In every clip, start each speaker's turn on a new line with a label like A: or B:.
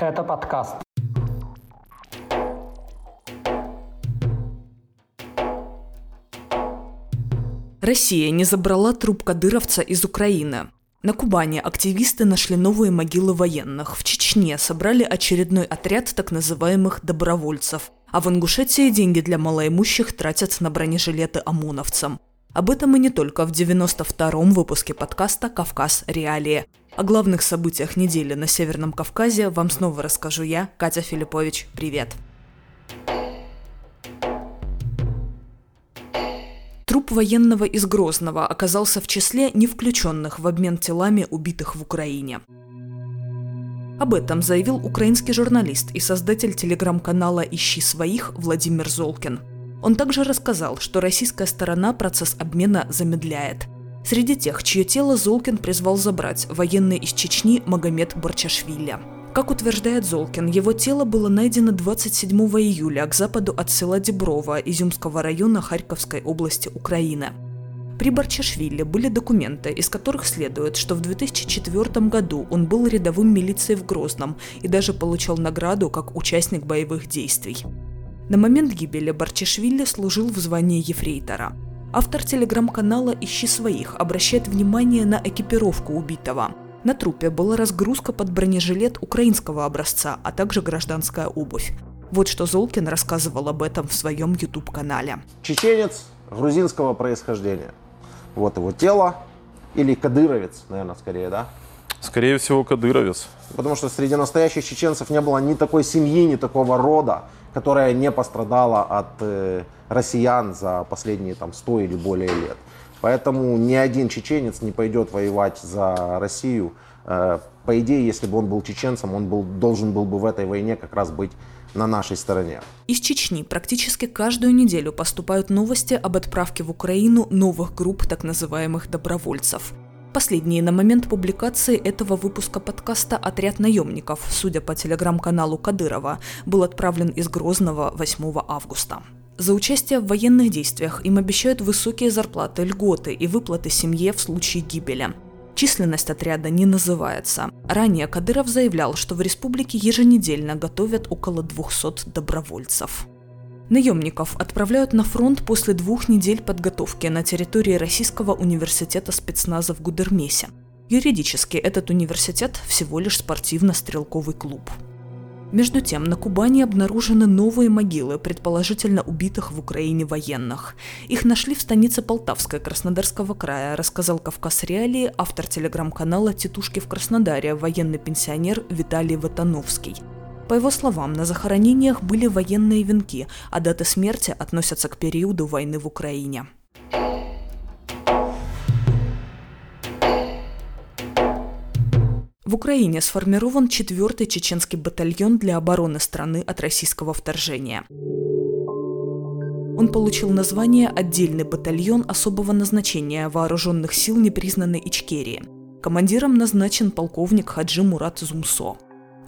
A: Это подкаст.
B: Россия не забрала труп кадыровца из Украины. На Кубани активисты нашли новые могилы военных. В Чечне собрали очередной отряд так называемых добровольцев. А в Ингушетии деньги для малоимущих тратят на бронежилеты ОМОНовцам. Об этом и не только в 92-м выпуске подкаста «Кавказ. Реалии». О главных событиях недели на Северном Кавказе вам снова расскажу я, Катя Филиппович. Привет! Труп военного из Грозного оказался в числе не включенных в обмен телами убитых в Украине. Об этом заявил украинский журналист и создатель телеграм-канала «Ищи своих» Владимир Золкин. Он также рассказал, что российская сторона процесс обмена замедляет. Среди тех, чье тело Золкин призвал забрать, военный из Чечни Магомед Барчашвили. Как утверждает Золкин, его тело было найдено 27 июля к западу от села Деброво Изюмского района Харьковской области Украины. При Барчашвили были документы, из которых следует, что в 2004 году он был рядовым милицией в Грозном и даже получал награду как участник боевых действий. На момент гибели Барчашвили служил в звании ефрейтора. Автор телеграм-канала «Ищи своих» обращает внимание на экипировку убитого – на трупе была разгрузка под бронежилет украинского образца, а также гражданская обувь. Вот что Золкин рассказывал об этом в своем YouTube-канале.
C: Чеченец грузинского происхождения. Вот его тело. Или кадыровец, наверное, скорее, да?
D: Скорее всего, кадыровец.
C: Потому что среди настоящих чеченцев не было ни такой семьи, ни такого рода, которая не пострадала от э, россиян за последние там, 100 или более лет. Поэтому ни один чеченец не пойдет воевать за Россию. Э, по идее, если бы он был чеченцем, он был, должен был бы в этой войне как раз быть на нашей стороне.
B: Из Чечни практически каждую неделю поступают новости об отправке в Украину новых групп так называемых добровольцев. Последние на момент публикации этого выпуска подкаста «Отряд наемников», судя по телеграм-каналу Кадырова, был отправлен из Грозного 8 августа. За участие в военных действиях им обещают высокие зарплаты, льготы и выплаты семье в случае гибели. Численность отряда не называется. Ранее Кадыров заявлял, что в республике еженедельно готовят около 200 добровольцев. Наемников отправляют на фронт после двух недель подготовки на территории Российского университета спецназа в Гудермесе. Юридически этот университет всего лишь спортивно-стрелковый клуб. Между тем, на Кубани обнаружены новые могилы, предположительно убитых в Украине военных. Их нашли в станице Полтавской Краснодарского края, рассказал Кавказ Реалии автор телеграм-канала «Тетушки в Краснодаре» военный пенсионер Виталий Ватановский. По его словам, на захоронениях были военные венки, а даты смерти относятся к периоду войны в Украине. В Украине сформирован четвертый чеченский батальон для обороны страны от российского вторжения. Он получил название «Отдельный батальон особого назначения вооруженных сил непризнанной Ичкерии». Командиром назначен полковник Хаджи Мурат Зумсо.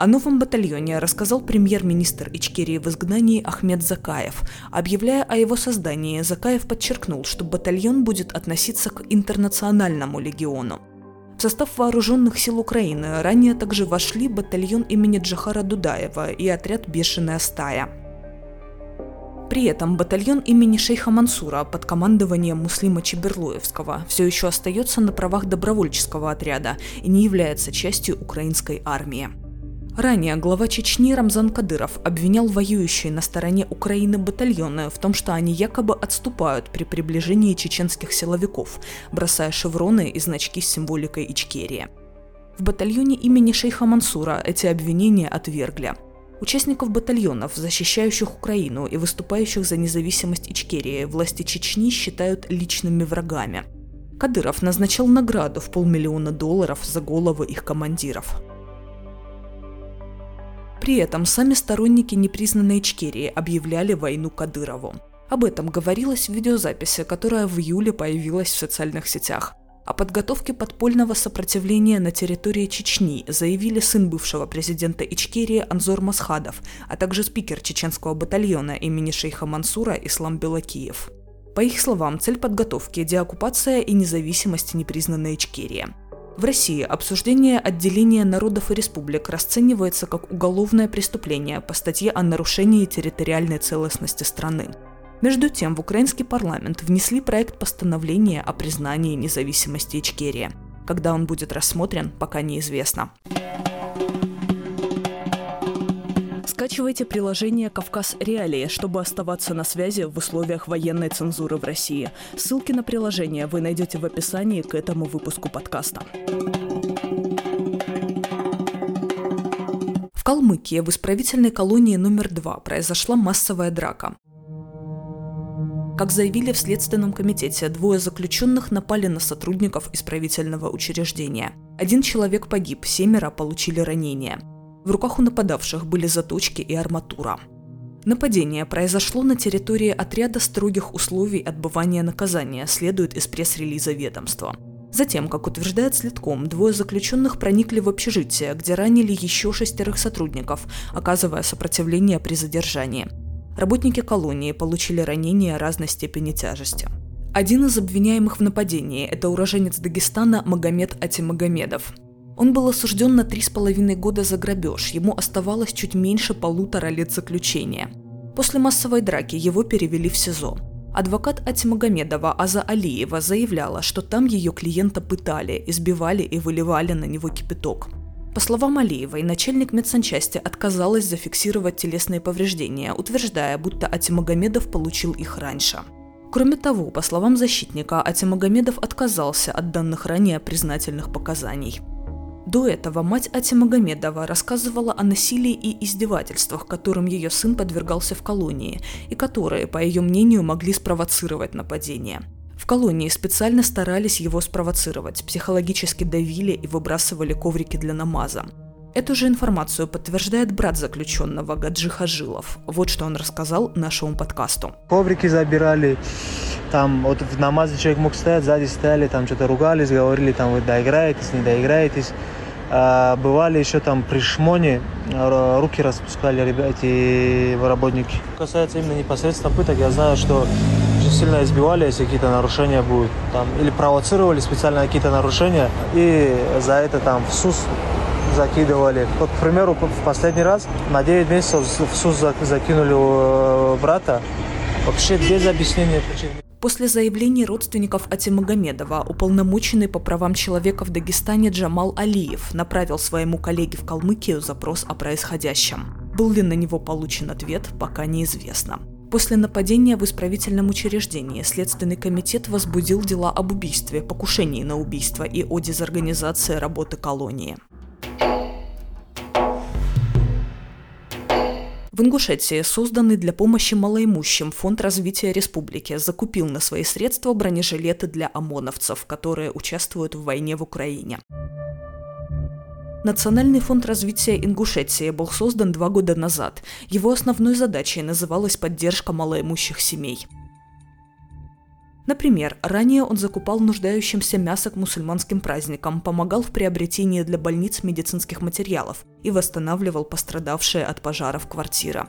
B: О новом батальоне рассказал премьер-министр Ичкерии в изгнании Ахмед Закаев. Объявляя о его создании, Закаев подчеркнул, что батальон будет относиться к интернациональному легиону. В состав вооруженных сил Украины ранее также вошли батальон имени Джахара Дудаева и отряд «Бешеная стая». При этом батальон имени шейха Мансура под командованием Муслима Чеберлоевского все еще остается на правах добровольческого отряда и не является частью украинской армии. Ранее глава Чечни Рамзан Кадыров обвинял воюющие на стороне Украины батальоны в том, что они якобы отступают при приближении чеченских силовиков, бросая шевроны и значки с символикой Ичкерии. В батальоне имени шейха Мансура эти обвинения отвергли. Участников батальонов, защищающих Украину и выступающих за независимость Ичкерии, власти Чечни считают личными врагами. Кадыров назначил награду в полмиллиона долларов за головы их командиров. При этом сами сторонники непризнанной Ичкерии объявляли войну Кадырову. Об этом говорилось в видеозаписи, которая в июле появилась в социальных сетях. О подготовке подпольного сопротивления на территории Чечни заявили сын бывшего президента Ичкерии Анзор Масхадов, а также спикер чеченского батальона имени шейха Мансура Ислам Белакиев. По их словам, цель подготовки – деоккупация и независимость непризнанной Ичкерии. В России обсуждение отделения народов и республик расценивается как уголовное преступление по статье о нарушении территориальной целостности страны. Между тем, в украинский парламент внесли проект постановления о признании независимости Ичкерии. Когда он будет рассмотрен, пока неизвестно. Скачивайте приложение «Кавказ Реалии», чтобы оставаться на связи в условиях военной цензуры в России. Ссылки на приложение вы найдете в описании к этому выпуску подкаста. В Калмыкии в исправительной колонии номер два произошла массовая драка. Как заявили в Следственном комитете, двое заключенных напали на сотрудников исправительного учреждения. Один человек погиб, семеро получили ранения. В руках у нападавших были заточки и арматура. Нападение произошло на территории отряда строгих условий отбывания наказания, следует из пресс-релиза ведомства. Затем, как утверждает Следком, двое заключенных проникли в общежитие, где ранили еще шестерых сотрудников, оказывая сопротивление при задержании. Работники колонии получили ранения разной степени тяжести. Один из обвиняемых в нападении – это уроженец Дагестана Магомед Атимагомедов. Он был осужден на три с половиной года за грабеж, ему оставалось чуть меньше полутора лет заключения. После массовой драки его перевели в СИЗО. Адвокат Атимагомедова Аза Алиева заявляла, что там ее клиента пытали, избивали и выливали на него кипяток – по словам Алиевой, начальник медсанчасти отказалась зафиксировать телесные повреждения, утверждая, будто Атимагомедов получил их раньше. Кроме того, по словам защитника, Атимагомедов отказался от данных ранее признательных показаний. До этого мать Атимагомедова рассказывала о насилии и издевательствах, которым ее сын подвергался в колонии, и которые, по ее мнению, могли спровоцировать нападение – в колонии специально старались его спровоцировать, психологически давили и выбрасывали коврики для намаза. Эту же информацию подтверждает брат заключенного Гаджи Хажилов. Вот что он рассказал нашему подкасту.
A: Коврики забирали, там вот в намазе человек мог стоять, сзади стояли, там что-то ругались, говорили, там вы доиграетесь, не доиграетесь. А, бывали еще там при шмоне, руки распускали ребята, эти работники. Касается именно непосредственно пыток, я знаю, что очень сильно избивали, если какие-то нарушения будут. Там, или провоцировали специально какие-то нарушения, и за это там в СУС закидывали. Вот, к примеру, в последний раз на 9 месяцев в СУС закинули э, брата, вообще без объяснения причин.
B: После заявлений родственников Атимагомедова уполномоченный по правам человека в Дагестане Джамал Алиев направил своему коллеге в Калмыкию запрос о происходящем. Был ли на него получен ответ, пока неизвестно. После нападения в исправительном учреждении Следственный комитет возбудил дела об убийстве, покушении на убийство и о дезорганизации работы колонии. В Ингушетии созданный для помощи малоимущим Фонд развития республики закупил на свои средства бронежилеты для ОМОНовцев, которые участвуют в войне в Украине. Национальный фонд развития Ингушетии был создан два года назад. Его основной задачей называлась поддержка малоимущих семей. Например, ранее он закупал нуждающимся мясо к мусульманским праздникам, помогал в приобретении для больниц медицинских материалов и восстанавливал пострадавшие от пожаров квартиры.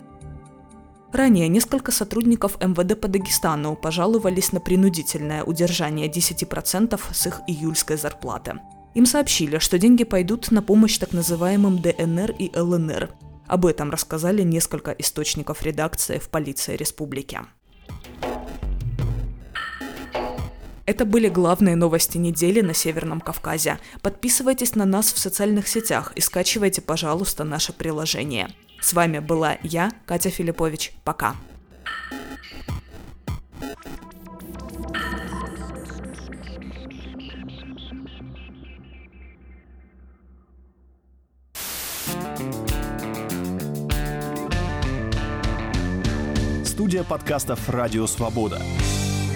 B: Ранее несколько сотрудников МВД по Дагестану пожаловались на принудительное удержание 10% с их июльской зарплаты. Им сообщили, что деньги пойдут на помощь так называемым ДНР и ЛНР. Об этом рассказали несколько источников редакции в полиции республики. Это были главные новости недели на Северном Кавказе. Подписывайтесь на нас в социальных сетях и скачивайте, пожалуйста, наше приложение. С вами была я, Катя Филиппович. Пока.
E: Студия подкастов «Радио Свобода».